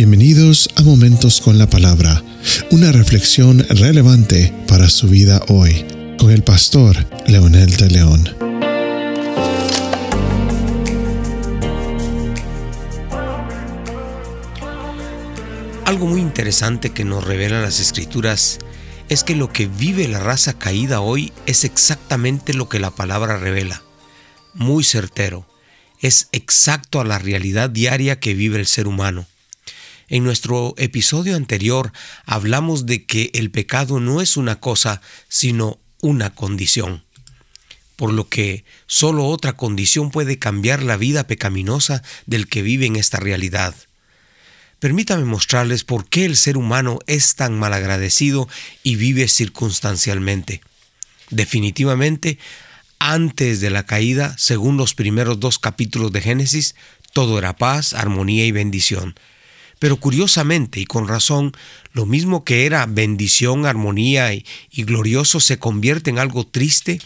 Bienvenidos a Momentos con la Palabra, una reflexión relevante para su vida hoy, con el pastor Leonel de León. Algo muy interesante que nos revelan las escrituras es que lo que vive la raza caída hoy es exactamente lo que la palabra revela. Muy certero, es exacto a la realidad diaria que vive el ser humano. En nuestro episodio anterior hablamos de que el pecado no es una cosa, sino una condición. Por lo que solo otra condición puede cambiar la vida pecaminosa del que vive en esta realidad. Permítame mostrarles por qué el ser humano es tan malagradecido y vive circunstancialmente. Definitivamente, antes de la caída, según los primeros dos capítulos de Génesis, todo era paz, armonía y bendición. Pero curiosamente y con razón, lo mismo que era bendición, armonía y, glorioso se convierte en algo triste,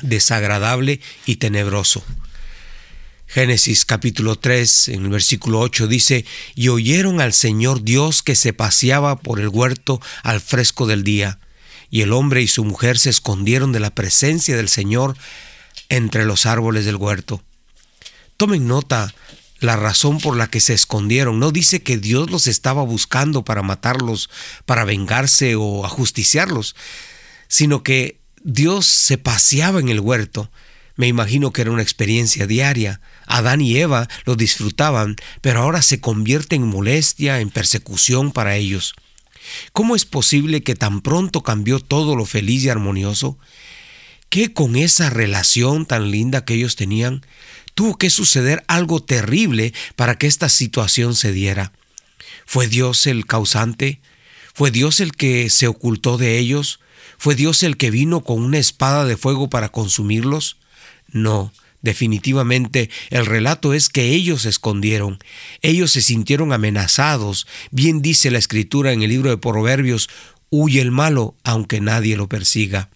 desagradable y tenebroso. Génesis capítulo 3, en el versículo 8 dice, y oyeron al Señor Dios que se paseaba por el huerto al fresco del día, y el hombre y su mujer se escondieron de la presencia del Señor entre los árboles del huerto. Tomen nota la razón por la que se escondieron. No dice que Dios los estaba buscando para matarlos, para vengarse o ajusticiarlos, sino que Dios se paseaba en el huerto. Me imagino que era una experiencia diaria. Adán y Eva lo disfrutaban, pero ahora se convierte en molestia, en persecución para ellos. ¿Cómo es posible que tan pronto cambió todo lo feliz y armonioso? ¿Qué con esa relación tan linda que ellos tenían? Tuvo que suceder algo terrible para que esta situación se diera. ¿Fue Dios el causante? ¿Fue Dios el que se ocultó de ellos? ¿Fue Dios el que vino con una espada de fuego para consumirlos? No, definitivamente el relato es que ellos se escondieron, ellos se sintieron amenazados. Bien dice la escritura en el libro de Proverbios, huye el malo aunque nadie lo persiga.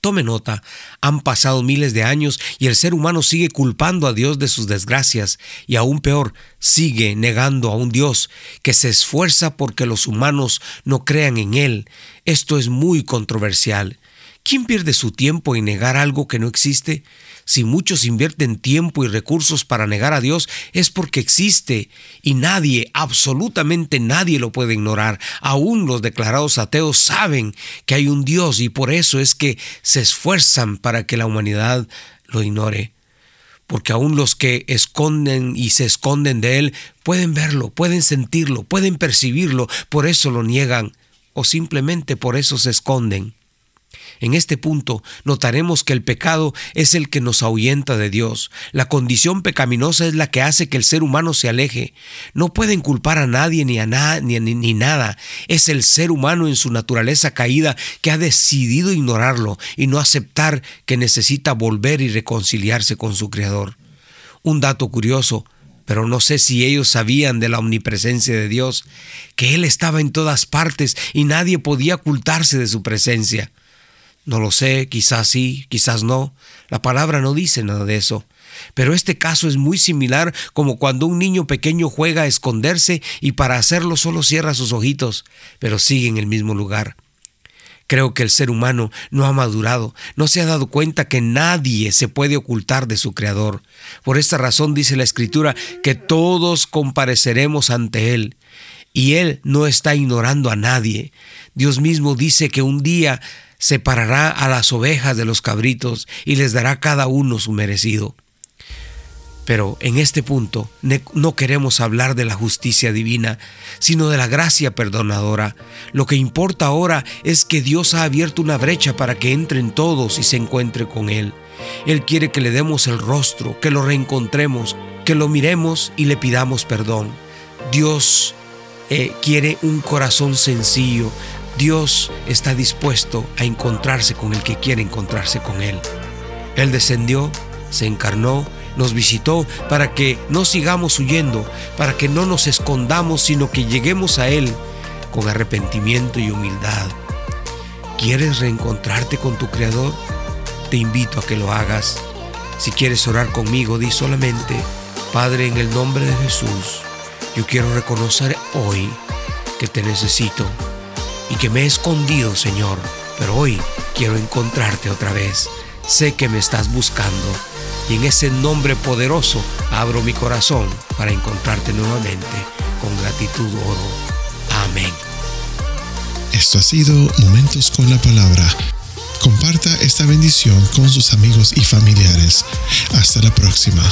Tome nota, han pasado miles de años y el ser humano sigue culpando a Dios de sus desgracias y aún peor, sigue negando a un Dios que se esfuerza porque los humanos no crean en Él. Esto es muy controversial. ¿Quién pierde su tiempo en negar algo que no existe? Si muchos invierten tiempo y recursos para negar a Dios es porque existe y nadie, absolutamente nadie lo puede ignorar. Aún los declarados ateos saben que hay un Dios y por eso es que se esfuerzan para que la humanidad lo ignore. Porque aún los que esconden y se esconden de Él pueden verlo, pueden sentirlo, pueden percibirlo, por eso lo niegan o simplemente por eso se esconden. En este punto notaremos que el pecado es el que nos ahuyenta de Dios. La condición pecaminosa es la que hace que el ser humano se aleje. No pueden culpar a nadie ni a nada ni, ni, nada. Es el ser humano en su naturaleza caída que ha decidido ignorarlo y no aceptar que necesita volver y reconciliarse con su Creador. Un dato curioso, pero no sé si ellos sabían de la omnipresencia de Dios, que Él estaba en todas partes y nadie podía ocultarse de su presencia. No lo sé, quizás sí, quizás no. La palabra no dice nada de eso. Pero este caso es muy similar como cuando un niño pequeño juega a esconderse y para hacerlo solo cierra sus ojitos, pero sigue en el mismo lugar. Creo que el ser humano no ha madurado, no se ha dado cuenta que nadie se puede ocultar de su Creador. Por esta razón dice la Escritura que todos compareceremos ante Él. Y Él no está ignorando a nadie. Dios mismo dice que un día separará a las ovejas de los cabritos y les dará cada uno su merecido. Pero en este punto no queremos hablar de la justicia divina, sino de la gracia perdonadora. Lo que importa ahora es que Dios ha abierto una brecha para que entren todos y se encuentre con Él. Él quiere que le demos el rostro, que lo reencontremos, que lo miremos y le pidamos perdón. Dios eh, quiere un corazón sencillo, Dios está dispuesto a encontrarse con el que quiere encontrarse con Él. Él descendió, se encarnó, nos visitó para que no sigamos huyendo, para que no nos escondamos, sino que lleguemos a Él con arrepentimiento y humildad. ¿Quieres reencontrarte con tu Creador? Te invito a que lo hagas. Si quieres orar conmigo, di solamente, Padre, en el nombre de Jesús Yo quiero reconocer hoy que te necesito y que me he escondido, Señor, pero hoy quiero encontrarte otra vez. Sé que me estás buscando y en ese nombre poderoso abro mi corazón para encontrarte nuevamente. Con gratitud oro. Amén. Esto ha sido Momentos con la Palabra. Comparta esta bendición con sus amigos y familiares. Hasta la próxima.